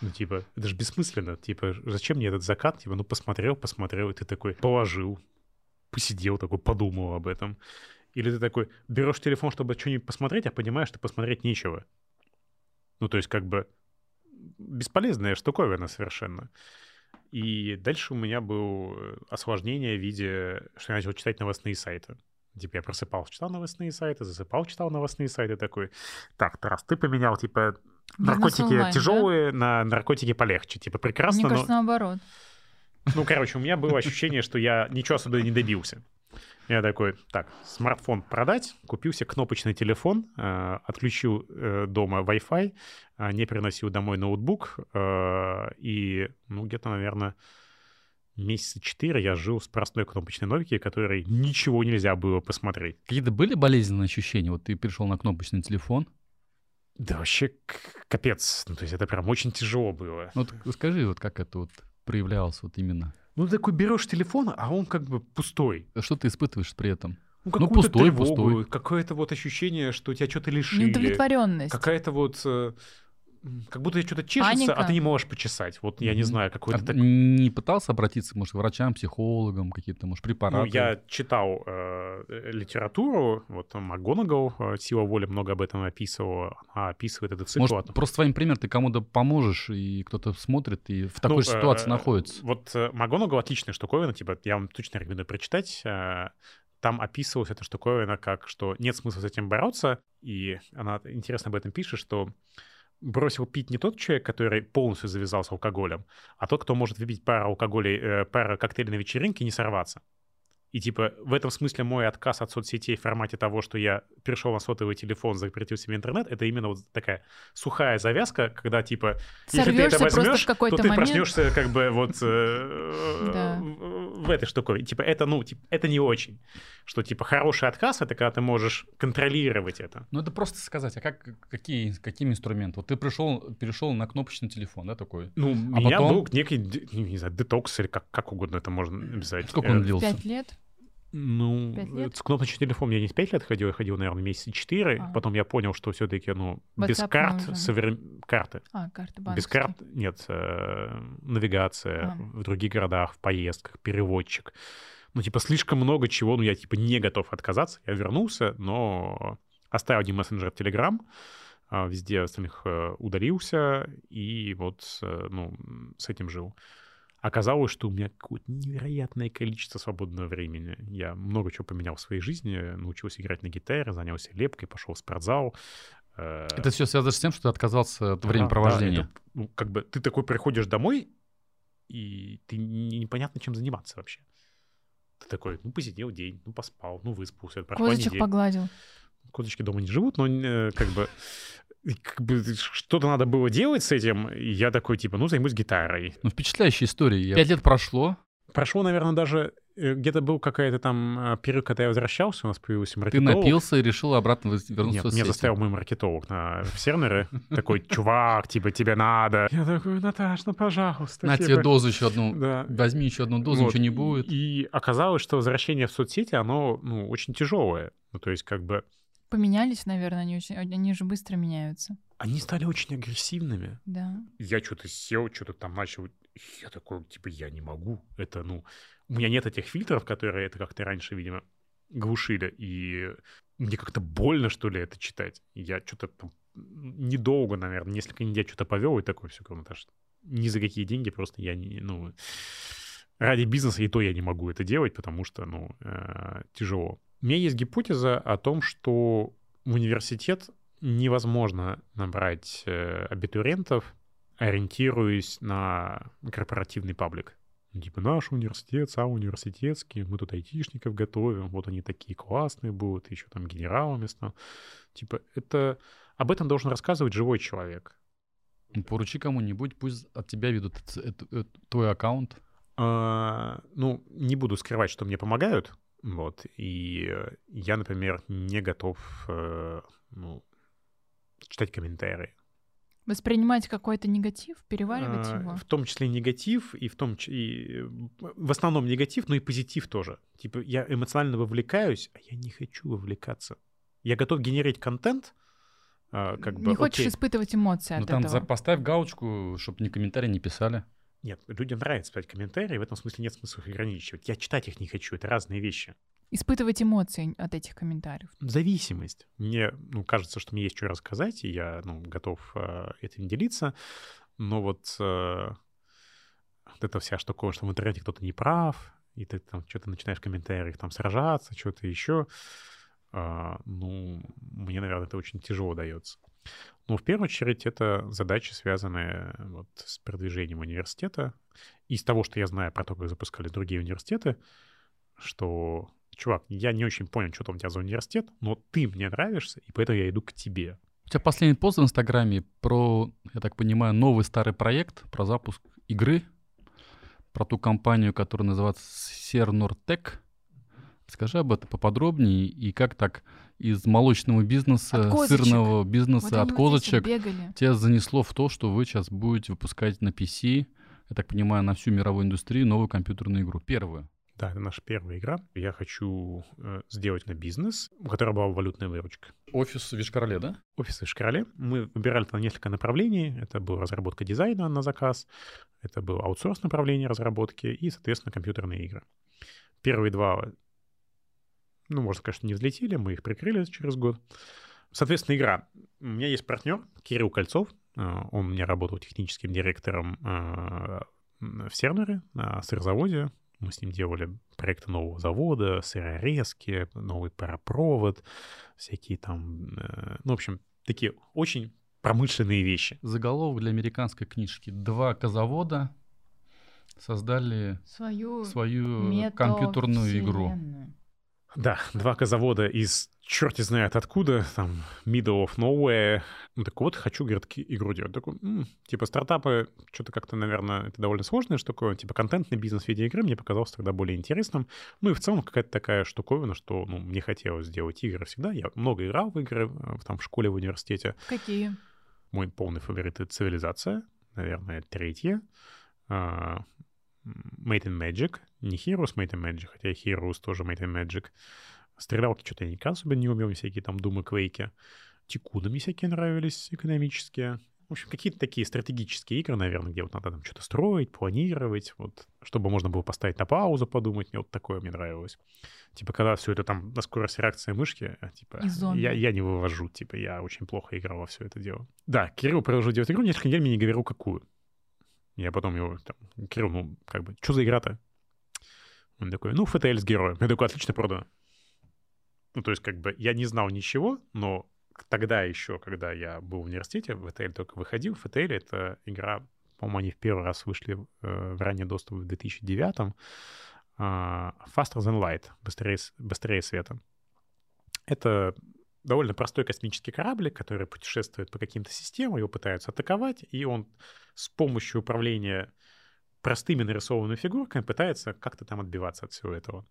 Ну, типа, это же бессмысленно. Типа, зачем мне этот закат? Типа, ну, посмотрел, посмотрел, и ты такой положил, посидел такой, подумал об этом. Или ты такой берешь телефон, чтобы что-нибудь посмотреть, а понимаешь, что посмотреть нечего. Ну, то есть, как бы, бесполезная штуковина совершенно. И дальше у меня было осложнение в виде, что я начал читать новостные сайты. Типа я просыпался, читал новостные сайты, засыпал, читал новостные сайты, такой, так, Тарас, ты поменял, типа, наркотики онлайн, да? тяжелые на наркотики полегче. Типа, прекрасно, Мне но... кажется, наоборот. Ну, короче, у меня было ощущение, что я ничего особенно не добился. Я такой, так, смартфон продать, купил себе кнопочный телефон, э, отключил э, дома Wi-Fi, э, не приносил домой ноутбук, э, и, ну, где-то, наверное, месяца четыре я жил с простой кнопочной Nokia, которой ничего нельзя было посмотреть. Какие-то были болезненные ощущения? Вот ты перешел на кнопочный телефон. Да вообще капец. Ну, то есть это прям очень тяжело было. Ну, вот скажи, вот как это вот проявлялось вот именно? Ну, ты такой берешь телефон, а он как бы пустой. Что ты испытываешь при этом? Ну, Ну, пустой, тревогу, пустой. Какое-то вот ощущение, что тебя что-то лишили. Неудовлетворенность. Какая-то вот... Как будто что-то чешется, Паника. а ты не можешь почесать. Вот я не знаю, А какой-то ты так... не пытался обратиться, может, к врачам, психологам, какие-то, может, препараты? Ну, я читал э, литературу, вот МакГонагал э, «Сила воли» много об этом описывала. Она описывает этот цикл. Может, просто своим примером ты кому-то поможешь, и кто-то смотрит, и в такой Ну, же ситуации э, находится. Вот э, МакГонагал отличная штуковина, типа, я вам точно рекомендую прочитать. э, Там описывалась эта штуковина как, что нет смысла с этим бороться, и она интересно об этом пишет, что бросил пить не тот человек, который полностью завязался алкоголем, а тот, кто может выпить пару алкоголей, э, пару коктейлей на вечеринке и не сорваться. И типа в этом смысле мой отказ от соцсетей в формате того, что я перешел на сотовый телефон, запретил себе интернет, это именно вот такая сухая завязка, когда типа если ты это возьмешь, то ты момент. проснешься как бы вот э, в этой штуковине. Типа это ну типа, это не очень, что типа хороший отказ это когда ты можешь контролировать это. Ну, это просто сказать, а как, какие, какими инструментами? Вот ты пришел, перешел на кнопочный телефон, да, такой? Ну, у А меня потом? был некий, не знаю, детокс или как, как угодно это можно написать. Сколько он длился? Пять лет? Ну, лет? с кнопочным телефоном я не 5 лет ходил, я ходил, наверное, месяца 4. А. Потом я понял, что все-таки, ну, без WhatsApp карт, нужен. карты. А, карты Без банковские. карт нет, э, навигация А. в других городах, в поездках, переводчик. Ну, типа, слишком много чего, ну, я, типа, не готов отказаться. Я вернулся, но оставил один мессенджер Telegram, а, везде остальных э, удалился, и вот, э, ну, с этим жил. Оказалось, что у меня какое-то невероятное количество свободного времени. Я много чего поменял в своей жизни, научился играть на гитаре, занялся лепкой, пошел в спортзал. Э, Это все связано с тем, что ты отказался от времяпровождения. да, это, ну, как бы ты такой приходишь домой, и ты не- непонятно, чем заниматься вообще. Ты такой, ну, посидел день, ну, поспал, ну, выспался. Козочек погладил. Козочки дома не живут, но э, как бы как бы что-то надо было делать с этим. И я такой, типа, ну, займусь гитарой. Ну, впечатляющая история. Я- Пять лет прошло, Прошло, наверное, даже э, где-то был какая-то там э, период, когда я возвращался, у нас появился ты маркетолог. напился и решил обратно вернуться Нет, в меня заставил мой маркетолог на в сервере. Такой, чувак, типа, тебе надо. Я такой, Наташ, ну, пожалуйста. На типа». тебе дозу еще одну. Да. Возьми еще одну дозу, ничего не будет. И оказалось, что возвращение в соцсети, оно, ну, очень тяжелое. Ну, то есть, как бы, Поменялись, наверное, они очень... Они же быстро меняются. они стали очень агрессивными. Да. Я что-то сел, что-то там начал. Я такой, типа, я не могу. Это, ну, у меня нет этих фильтров, которые это как-то раньше, видимо, глушили. И мне как-то больно, что ли, это читать. Я что-то там недолго, наверное, несколько недель что-то повел, и такой, все, Наташ, ни за какие деньги, просто я не, ну, ради бизнеса и то я не могу это делать, потому что, ну, э, тяжело. У меня есть гипотеза о том, что в университет невозможно набрать э, абитуриентов, ориентируясь на корпоративный паблик. Ну, Типа наш университет, сам университетский, мы тут айтишников готовим, вот они такие классные будут, еще там генералами станут. Типа это... Об этом должен рассказывать живой человек. Ну, Поручи кому-нибудь, пусть от тебя ведут эт- эт- твой аккаунт. А, ну, не буду скрывать, что мне помогают. Вот. И э, я, например, не готов э, ну, читать комментарии. Воспринимать какой-то негатив, переваривать А, его. В том числе негатив, и в том и, э, в основном негатив, но и позитив тоже. Типа я эмоционально вовлекаюсь, а я не хочу вовлекаться. Я готов генерить контент, а, как бы. Не хочешь окей. испытывать эмоции Ну от там этого. за- поставь галочку, чтобы ни комментарии не писали. Нет, людям нравится писать комментарии, в этом смысле нет смысла их ограничивать. Я читать их не хочу, это разные вещи. Испытывать эмоции от этих комментариев. зависимость. Мне ну, кажется, что мне есть что рассказать, и я ну, готов э, этим делиться. Но вот, э, вот эта вся штука, что в интернете кто-то не прав, и ты там что-то начинаешь в комментариях там сражаться, что-то еще, э, ну, мне, наверное, это очень тяжело дается. Но в первую очередь это задачи, связанные вот с продвижением университета. Из того, что я знаю про то, как запускали другие университеты, что, чувак, я не очень понял, что там у тебя за университет, но ты мне нравишься, и поэтому я иду к тебе. У тебя последний пост в Инстаграме про, я так понимаю, новый старый проект, про запуск игры, про ту компанию, которая называется Сernортек. Скажи об этом поподробнее и как так из молочного бизнеса, От сырного бизнеса, от вот вот козочек бегали. тебя занесло в то, что вы сейчас будете выпускать на PC, я так понимаю, на всю мировую индустрию новую компьютерную игру. Первую. Да, это наша первая игра. Я хочу э, сделать на бизнес, у которого была валютная выручка. Офис в Вишкарле, да? Офисы в Шкале. Мы выбирали там несколько направлений. Это была разработка дизайна на заказ, это был аутсорс направление разработки и, соответственно, компьютерные игры. Первые два, ну, можно сказать, что не взлетели, мы их прикрыли через год. Соответственно, игра. У меня есть партнер Кирилл Кольцов. Э, Он у меня работал техническим директором э, в Сернере на сырзаводе. Мы с ним делали проекты нового завода, сырорезки, новый паропровод, всякие там, э, ну, в общем, такие очень промышленные вещи. Заголовок для американской книжки. Два козавода Создали Свою свою компьютерную игру. Да, два козавода из черти знает откуда, там, middle of nowhere. Ну, так вот, хочу, говорит, игру делать. Такой, «М, типа, стартапы, что-то как-то, наверное, это довольно сложная штука. Типа, контентный бизнес в виде игры мне показался тогда более интересным. Ну, и в целом какая-то такая штуковина, что, ну, мне хотелось сделать игры всегда. Я много играл в игры, э, там, в школе, в университете. Какие? Мой полный фаворит — это «Цивилизация», наверное, третья. А, Made in Magic. Не Heroes Made in Magic, хотя Heroes тоже Made in Magic. Стрелялки что-то я никак особо не умел, всякие там Думы, Квейки. Тикуны мне всякие нравились, экономические. В общем, какие-то такие стратегические игры, наверное, где вот надо там что-то строить, планировать, вот, чтобы можно было поставить на паузу, подумать. Мне вот такое мне нравилось. Типа, когда все это там на скорость реакции мышки, а, типа, я, я не вывожу, типа, я очень плохо играл во все это дело. Да, Кирилл продолжил делать игру, несколько недель мне не говорил, какую. Я потом его, там, Кирилл, ну, как бы, что за игра-то? Он такой, ну, FTL с героем. Я такой, отлично продано. Ну, то есть, как бы, я не знал ничего, но тогда еще, когда я был в университете, FTL только выходил. FTL — это игра, по-моему, они в первый раз вышли э, в ранний доступ в 2009 а, Faster Than Light, быстрее, быстрее света. Это довольно простой космический кораблик, который путешествует по каким-то системам, его пытаются атаковать, и он с помощью управления простыми нарисованными фигурками пытается как-то там отбиваться от всего этого.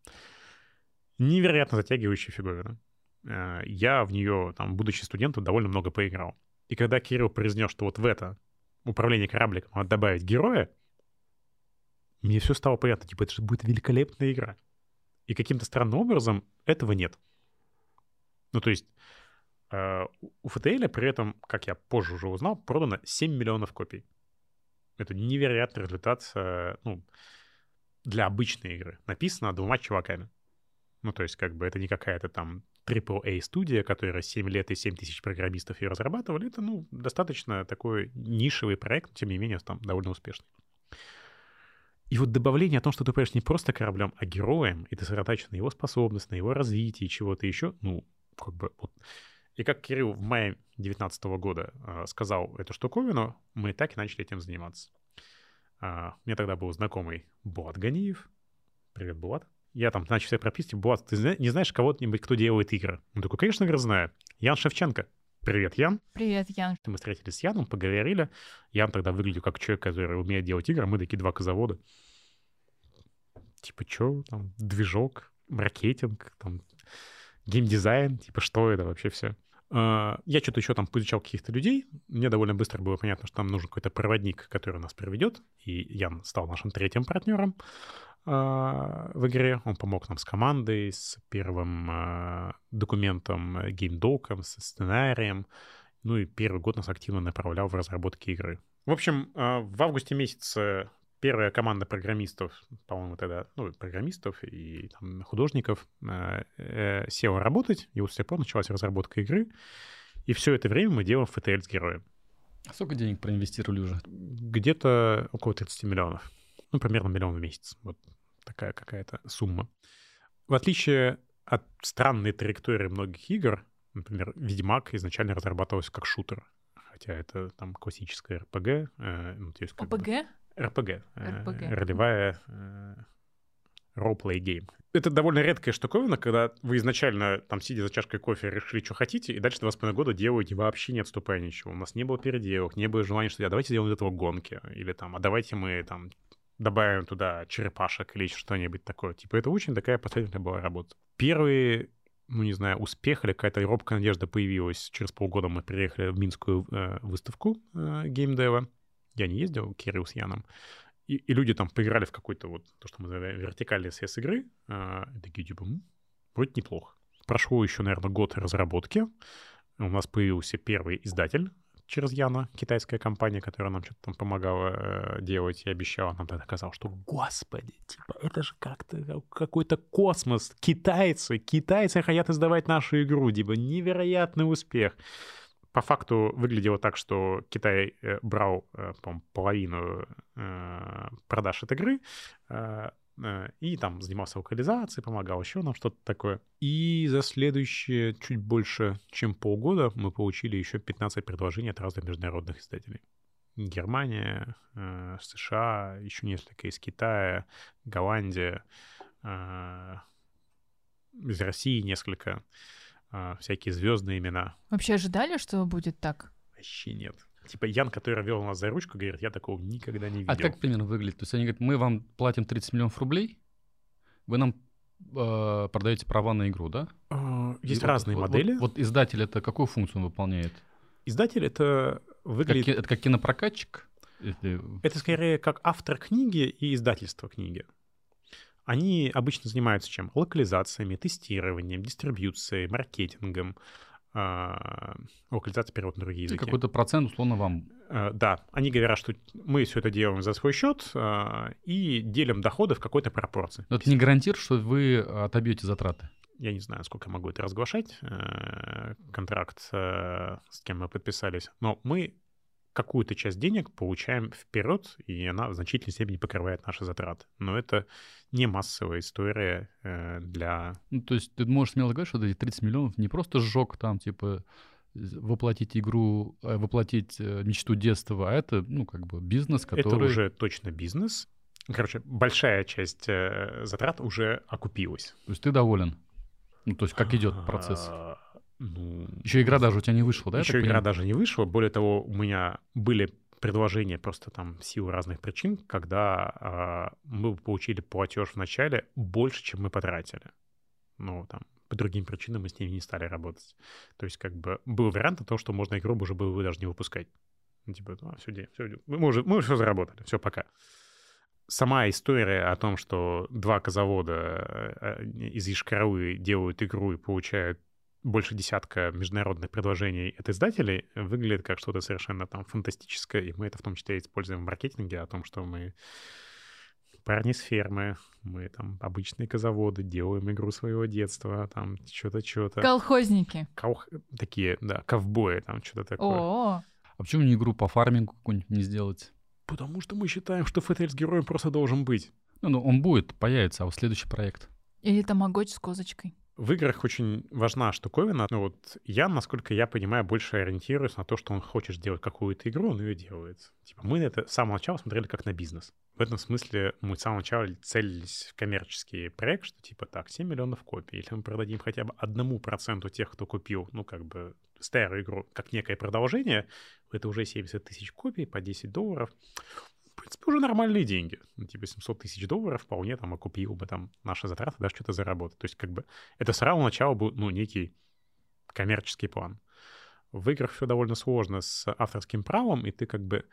Невероятно затягивающая фигурина. Э, Я в нее, там, будучи студентом, довольно много поиграл. И когда Кирилл произнес, что вот в это управление корабликом надо добавить героя, мне все стало понятно. Типа, это же будет великолепная игра. И каким-то странным образом этого нет. Ну, то есть э, у FTL при этом, как я позже уже узнал, продано 7 миллионов копий. Это невероятный результат ну, для обычной игры. Написано двумя чуваками. Ну, то есть, как бы это не какая-то там AAA студия, которая 7 лет и 7 тысяч программистов ее разрабатывали. Это, ну, достаточно такой нишевый проект, но, тем не менее, там довольно успешный. И вот добавление о том, что ты управляешь не просто кораблем, а героем, и ты сосредоточен на его способность, на его развитии, чего-то еще, ну, как бы вот. И как Кирилл в мае 2019 года э, сказал эту штуковину, мы так и начали этим заниматься. А, меня тогда был знакомый Булат Ганиев. Привет, Булат. Я там начал себе прописки. Булат, ты зна- не знаешь кого-нибудь, кто делает игры? Он такой, конечно, говорю, знаю. Ян Шевченко. Привет, Ян. Привет, Ян. Мы встретились с Яном, поговорили. Ян тогда выглядел как человек, который умеет делать игры, а мы такие два козавода. Типа, что там, движок, маркетинг, там, геймдизайн, типа, что это вообще все? Я что-то еще там поизучал каких-то людей. Мне довольно быстро было понятно, что нам нужен какой-то проводник, который нас проведет. И Ян стал нашим третьим партнером а, в игре. Он помог нам с командой, с первым а, документом, геймдоком, со сценарием. Ну и первый год нас активно направлял в разработке игры. В общем, а, в августе месяце первая команда программистов, по-моему, тогда, ну, программистов и там, художников э, э, села работать, и вот с тех пор началась разработка игры. И все это время мы делаем FTL с героем. А Сколько денег проинвестировали уже? Где-то около 30 миллионов. Ну, примерно миллион в месяц. Вот такая какая-то сумма. В отличие от странной траектории многих игр, например, «Ведьмак» изначально разрабатывался как шутер. Хотя это там классическая РПГ. э, ну, то есть как бы- РПГ. э, RPG. Ролевая э, ролплей гейм. Это довольно редкая штуковина, когда вы изначально, там, сидя за чашкой кофе, решили, что хотите, и дальше два с половиной года делаете вообще не отступая ничего. У нас не было переделок, не было желания, что а давайте сделаем из этого гонки, или там, а давайте мы там добавим туда черепашек или что-нибудь такое. Типа это очень такая последовательная была работа. Первый ну, не знаю, успех или какая-то робкая надежда появилась. Через полгода мы приехали в Минскую э, выставку э, геймдева. Я не ездил, Кирилл с Яном. И, и люди там поиграли в какой-то вот, то, что мы называем вертикальный CS игры. Э, такие, типа, «М, вроде неплохо. Прошло еще, наверное, год разработки. У нас появился первый издатель через Яна, китайская компания, которая нам что-то там помогала э, делать и обещала. Нам тогда казалось, что, господи, типа, это же как-то какой-то космос. Китайцы, китайцы хотят издавать нашу игру. Типа, невероятный успех. По факту выглядело так, что Китай э, брал, э, по-моему, половину э, продаж от игры, и там занимался локализацией, помогал еще нам что-то такое. И за следующие чуть больше, чем полгода мы получили еще 15 предложений от разных международных издателей. Германия, США, еще несколько из Китая, Голландия, из России несколько, всякие звездные имена. Вообще ожидали, что будет так? Вообще нет. Типа Ян, который вел нас за ручку, говорит, я такого никогда не видел. А как примерно выглядит? То есть они говорят, мы вам платим 30 миллионов рублей, вы нам э, продаете права на игру, да? Есть И разные вот- модели. Вот, вот издатель это какую функцию он выполняет? Издатель это Как выглядит... ки- это как кинопрокатчик? Это скорее как автор книги и издательство книги. Они обычно занимаются чем? Локализациями, тестированием, дистрибьюцией, маркетингом. а, Локализация, перевод на другие И языки. какой-то процент, условно, вам. Э, Да, они говорят, что мы все это делаем за свой счет а, и делим доходы в какой-то пропорции. Но это не гарантирует, что вы отобьете затраты. Я не знаю, сколько я могу это разглашать, э, контракт, э, с кем мы подписались, но мы какую-то часть денег получаем вперед, и она в значительной степени покрывает наши затраты. Но это не массовая история э, для... Ну, то есть ты можешь смело говорить, что эти 30 миллионов не просто сжег там, типа, воплотить игру, э, воплотить э, мечту детства, а это, ну, как бы бизнес, который... Это уже точно бизнес. Короче, большая часть затрат уже окупилась. То есть ты доволен? Ну, то есть как идет процесс? Ну, Еще игра даже у тебя не вышла, да? Еще игра даже не вышла. Более того, у меня были предложения просто там в силу разных причин, когда а, мы получили платеж в начале больше, чем мы потратили. Ну, там, по другим причинам мы с ними не стали работать. То есть, как бы, был вариант того, что можно игру уже было бы даже не выпускать. Ну, типа, а, все, все, мы уже, мы уже все заработали, все, пока. Сама история о том, что два козавода э, из Ишкаралы делают игру и получают больше десятка международных предложений от издателей выглядит как что-то совершенно там фантастическое, и мы это в том числе используем в маркетинге, о том, что мы парни с фермы, мы там обычные козаводы, делаем игру своего детства, там что-то, что-то. Колхозники. Каух- Такие, да, ковбои, там что-то такое. О, А почему не игру по фармингу какую-нибудь не сделать? Потому что мы считаем, что ФТЛ с героем просто должен быть. Ну, ну, он будет, появится, а вот следующий проект. или тамагочи с козочкой. В играх очень важна штуковина. Ну вот я, насколько я понимаю, больше ориентируюсь на то, что он хочет сделать какую-то игру, он ее делает. Типа мы на это с самого начала смотрели как на бизнес. В этом смысле мы с самого начала целились в коммерческий проект, что типа так, 7 миллионов копий. Если мы продадим хотя бы одному проценту тех, кто купил, ну как бы старую игру, как некое продолжение, это уже 70 тысяч копий по 10 долларов. Принципе, уже нормальные деньги. Ну, типа 700 тысяч долларов вполне там окупил бы там наши затраты, даже что-то заработать. То есть как бы это с самого начала был, ну, некий коммерческий план. В играх все довольно сложно с авторским правом, и ты как бы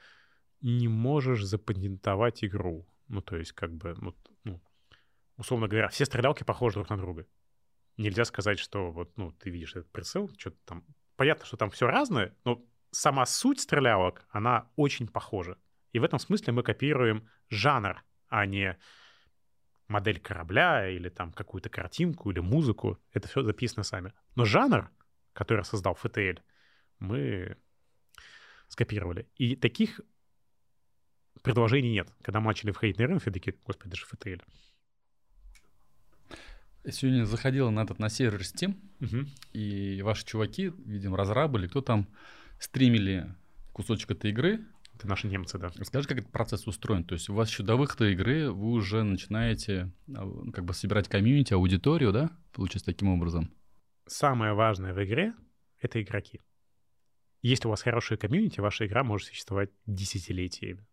не можешь запатентовать игру. Ну, то есть как бы, ну, ну, условно говоря, все стрелялки похожи друг на друга. Нельзя сказать, что вот, ну, ты видишь этот прицел, что-то там... Понятно, что там все разное, но сама суть стрелялок, она очень похожа. И в этом смысле мы копируем жанр, а не модель корабля или там какую-то картинку или музыку. Это все записано сами. Но жанр, который создал FTL, мы скопировали. И таких предложений нет. Когда мы начали входить на рынок, все такие, господи, это же FTL. Я сегодня заходил на этот на сервер Steam, Мгм. и ваши чуваки, видимо, разрабы или кто там, стримили кусочек этой игры. Это наши немцы, да. Расскажи, как этот процесс устроен. То есть у вас еще до выхода игры вы уже начинаете а, как бы собирать комьюнити, аудиторию, да? Получается таким образом. Самое важное в игре — это игроки. Если у вас хорошая комьюнити, ваша игра может существовать десятилетиями.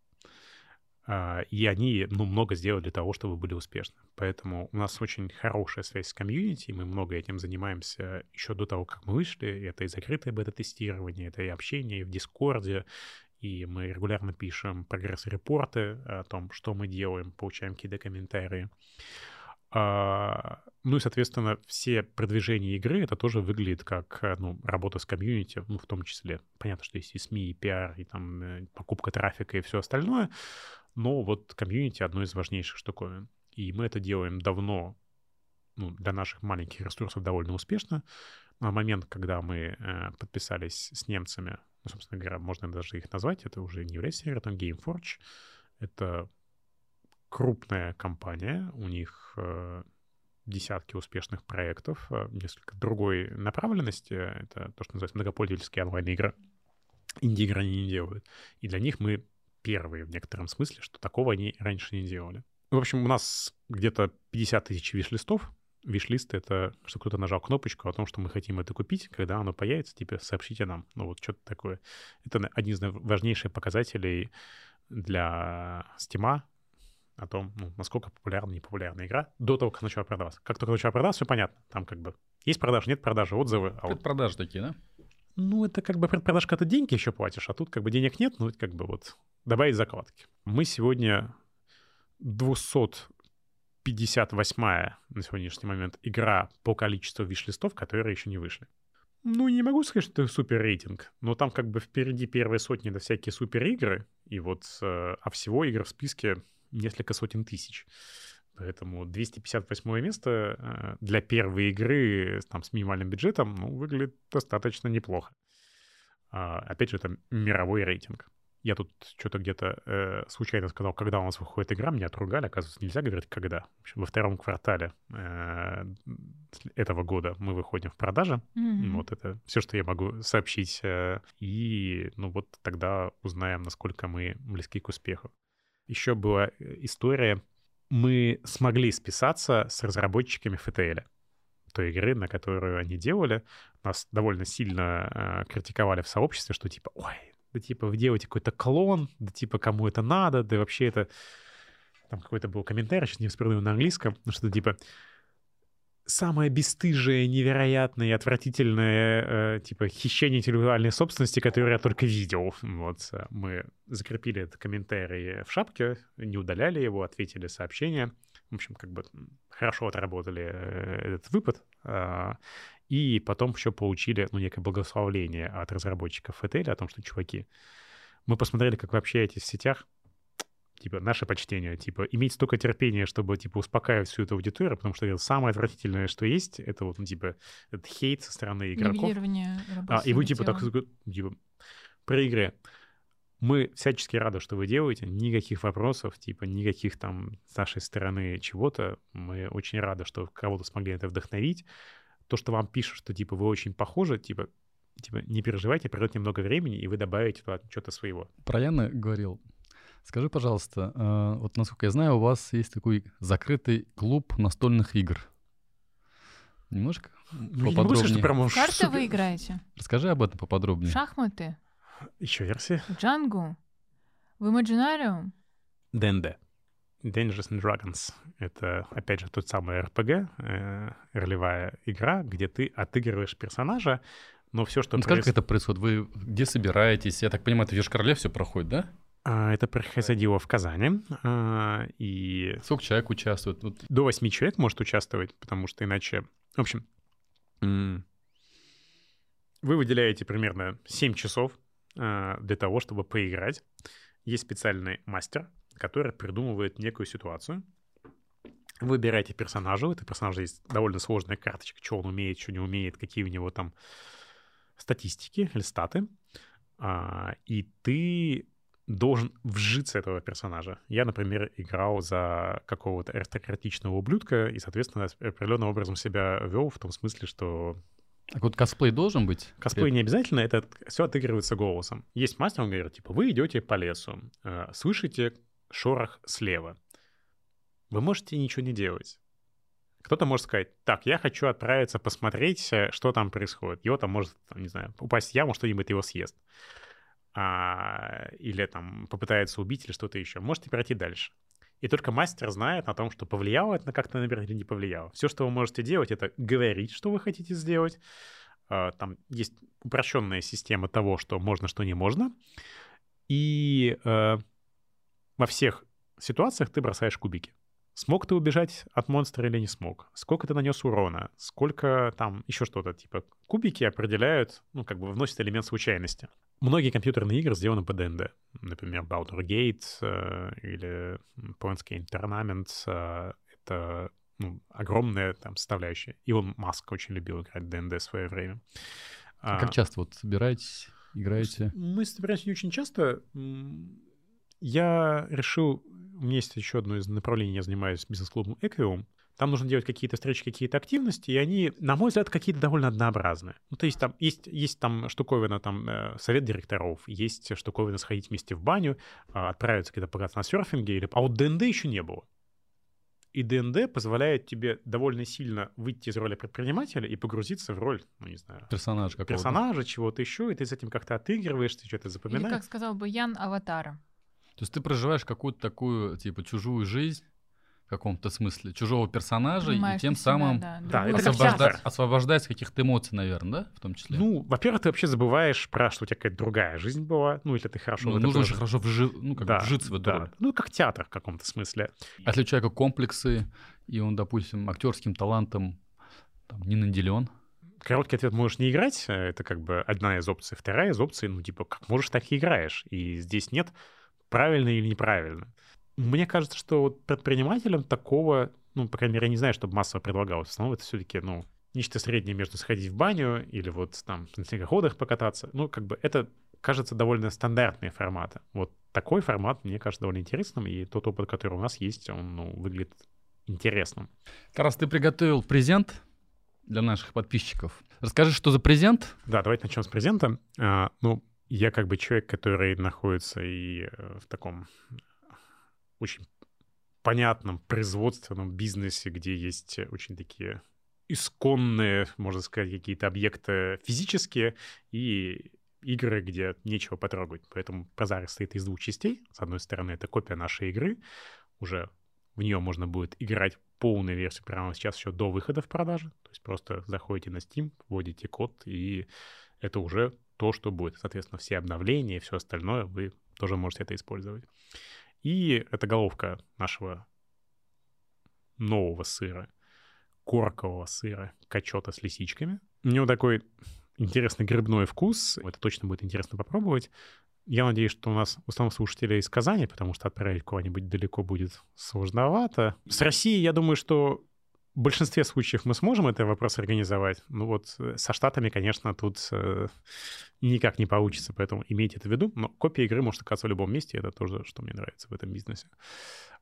А, И они ну, много сделали для того, чтобы вы были успешны. Поэтому у нас очень хорошая связь с комьюнити, и мы много этим занимаемся еще до того, как мы вышли. Это и закрытое бета-тестирование, это и общение и в Дискорде, и мы регулярно пишем прогресс-репорты о том, что мы делаем, получаем какие-то комментарии. А, ну и, соответственно, все продвижения игры, это тоже выглядит как э, ну, работа с комьюнити, ну, в том числе. Понятно, что есть и СМИ, и пиар, и там э, покупка трафика и все остальное, но вот комьюнити одно из важнейших штуковин. И мы это делаем давно, ну, для наших маленьких ресурсов довольно успешно. На момент, когда мы э, подписались с немцами, ну, собственно говоря, можно даже их назвать, это уже не является сервером GameForge, это крупная компания, у них э, десятки успешных проектов, э, несколько другой направленности. Это то, что называется многопользовательские онлайн-игры. инди-игры они не делают. И для них мы первые в некотором смысле, что такого они раньше не делали. В общем, у нас где-то 50 тысяч виш-листов. Виш-лист — это что кто-то нажал кнопочку о том, что мы хотим это купить. Когда оно появится, типа, сообщите нам. Ну вот что-то такое. Это один из важнейших показателей для Steam о том, ну, насколько популярна, непопулярна игра до того, как начала продаваться. Как только начала продаваться, все понятно. Там как бы есть продажи, нет продажи, отзывы. А вот... продажи такие, да? Ну, это как бы предпродаж, когда ты деньги еще платишь, а тут как бы денег нет, ну, как бы вот добавить закладки. Мы сегодня 258-я на сегодняшний момент игра по количеству виш-листов, которые еще не вышли. Ну, не могу сказать, что это супер рейтинг, но там как бы впереди первые сотни до всякие супер игры, и вот, э, а всего игр в списке несколько сотен тысяч. Поэтому 258 место э, для первой игры там, с минимальным бюджетом ну, выглядит достаточно неплохо. А, опять же, это мировой рейтинг. Я тут что-то где-то э, случайно сказал, когда у нас выходит игра, меня отругали. Оказывается, нельзя говорить, когда. В общем, во втором квартале э, этого года мы выходим в продаже. Mm-hmm. Вот это все, что я могу сообщить. Э, и ну вот тогда узнаем, насколько мы близки к успеху. Еще была э, история. Мы смогли списаться с разработчиками FTL той игры, на которую они делали. Нас довольно сильно э, критиковали в сообществе, что типа, ой, да типа вы делаете какой-то клон, да типа кому это надо, да вообще это... Там какой-то был комментарий, сейчас не вспомню на английском, ну что типа самое бесстыжее, невероятное и отвратительное, э, типа, хищение интеллектуальной собственности, которое я только видел. Вот, э, мы закрепили этот комментарий в шапке, не удаляли его, ответили сообщение. В общем, как бы хорошо отработали э, этот выпад. Э, и потом еще получили, ну, некое благословление от разработчиков FTL о том, что, чуваки, мы посмотрели, как вы общаетесь в сетях, типа, наше почтение, типа, иметь столько терпения, чтобы, типа, успокаивать всю эту аудиторию, потому что это самое отвратительное, что есть, это вот, ну, типа, этот хейт со стороны игроков. А, и вы, типа, так, типа, при игре. Мы всячески рады, что вы делаете. Никаких вопросов, типа, никаких там с нашей стороны чего-то. Мы очень рады, что кого-то смогли это вдохновить. То, что вам пишут, что, типа, вы очень похожи, типа, типа, не переживайте, пройдет немного времени, и вы добавите туда что-то своего. Про Яна говорил, Скажи, пожалуйста, э, вот насколько я знаю, у вас есть такой закрытый клуб настольных игр. Немножко ну, поподробнее. Сказать, прямо Карты супер... вы играете? Расскажи об этом поподробнее. Шахматы. Еще версия. Джангу. В Imaginarium. ДНД. Dungeons and Dragons. Это, опять же, тот самый RPG, э, ролевая игра, где ты отыгрываешь персонажа, но все, что... Ну, проис... как это происходит? Вы где собираетесь? Я так понимаю, это в Ежкорле все проходит, да? А, это происходило в Казани. А, и... Сколько человек участвует? До восьми человек может участвовать, потому что иначе... В общем, вы выделяете примерно 7 часов а, для того, чтобы поиграть. Есть специальный мастер, который придумывает некую ситуацию. Вы выбираете персонажа. У этого персонажа есть довольно сложная карточка, что он умеет, что не умеет, какие у него там статистики или статы. И ты должен вжиться этого персонажа. Я, например, играл за какого-то аристократичного ублюдка и, соответственно, определенным образом себя вел в том смысле, что так вот косплей должен быть? Косплей не обязательно, это все отыгрывается голосом. Есть мастер, он говорит, типа, вы идете по лесу, э, слышите шорох слева. Вы можете ничего не делать. Кто-то может сказать, так, я хочу отправиться посмотреть, э, что там происходит. Его там может, не знаю, упасть в яму, что-нибудь его съест а, или там попытается убить или что-то еще, можете пройти дальше. И только мастер знает о том, что повлияло это на как-то, например, или не повлияло. Все, что вы можете делать, это говорить, что вы хотите сделать. А, там есть упрощенная система того, что можно, что не можно. И э, во всех ситуациях ты бросаешь кубики. Смог ты убежать от монстра или не смог? Сколько ты нанес урона? Сколько там еще что-то? Типа кубики определяют, ну, как бы вносят элемент случайности. Многие компьютерные игры сделаны по ДНД. Например, Baldur's Gate э, или Planescape Tournament. Э, это ну, огромная там составляющая. Илон Маск очень любил играть в ДНД в свое время. А как часто вот собираетесь, играете? Мы собираемся не очень часто. Я решил у меня есть еще одно из направлений, я занимаюсь бизнес-клубом Equium. там нужно делать какие-то встречи, какие-то активности, и они, на мой взгляд, какие-то довольно однообразные. Ну, то есть там есть, есть там штуковина, там, э, совет директоров, есть штуковина сходить вместе в баню, э, отправиться где-то покататься на серфинге, или... а вот ДНД еще не было. И ДНД позволяет тебе довольно сильно выйти из роли предпринимателя и погрузиться в роль, ну, не знаю... Персонажа какого-то. Персонажа, чего-то еще, и ты с этим как-то отыгрываешь, ты что-то запоминаешь. Или, как сказал бы Ян, аватара. То есть ты проживаешь какую-то такую, типа, чужую жизнь, в каком-то смысле, чужого персонажа, и тем себя, самым да, да, это освобожда... освобождаясь каких-то эмоций, наверное, да, в том числе? Ну, во-первых, ты вообще забываешь про, что у тебя какая-то другая жизнь была, ну, или ты хорошо... Ну, нужно же хорошо вжи... ну, как да, вжиться в эту да. роль. Ну, как театр в каком-то смысле. А если у человека комплексы, и он, допустим, актерским талантом там, не наделен, Короткий ответ можешь не играть, это как бы одна из опций. Вторая из опций, ну, типа, как можешь, так и играешь. И здесь нет правильно или неправильно. Мне кажется, что вот предпринимателям такого, ну, по крайней мере, я не знаю, чтобы массово предлагалось. В основном это все-таки, ну, нечто среднее между сходить в баню или вот там на снегоходах покататься. Ну, как бы это, кажется, довольно стандартные форматы. Вот такой формат мне кажется довольно интересным, и тот опыт, который у нас есть, он ну, выглядит интересным. Тарас, ты приготовил презент для наших подписчиков. Расскажи, что за презент? Да, давайте начнем с презента. А, ну, я как бы человек, который находится и э, в таком очень понятном производственном бизнесе, где есть очень такие исконные, можно сказать, какие-то объекты физические и игры, где нечего потрогать. Поэтому Прозарик состоит из двух частей. С одной стороны, это копия нашей игры. Уже в нее можно будет играть полную версию прямо сейчас еще до выхода в продажу. То есть просто заходите на Steam, вводите код, и это уже то, что будет. Соответственно, все обновления и все остальное вы тоже можете это использовать. И это головка нашего нового сыра, коркового сыра, качета с лисичками. У него такой интересный грибной вкус. Это точно будет интересно попробовать. Я надеюсь, что у нас в основном слушатели из Казани, потому что отправить куда-нибудь далеко будет сложновато. С Россией, я думаю, что в большинстве случаев мы сможем этот вопрос организовать. Ну вот э, со Штатами, конечно, тут э, никак не получится, поэтому имейте это в виду. Но копия игры может оказаться в любом месте, это тоже, что мне нравится в этом бизнесе.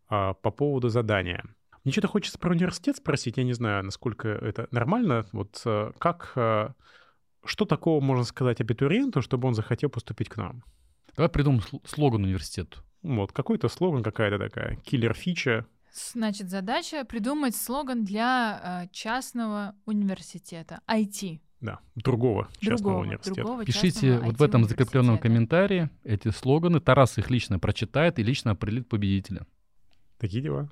А, по поводу задания. Мне что-то хочется про университет спросить, я не знаю, насколько это нормально. Вот э, как, что такого можно сказать абитуриенту, чтобы он захотел поступить к нам? Давай придумаем слоган университету. Вот, какой-то слоган, какая-то такая киллер-фича, Значит, задача придумать слоган для э, частного университета IT. Да, другого частного другого, университета. Другого Пишите вот в этом закрепленном комментарии эти слоганы. Тарас их лично прочитает и лично определит победителя. Такие дела.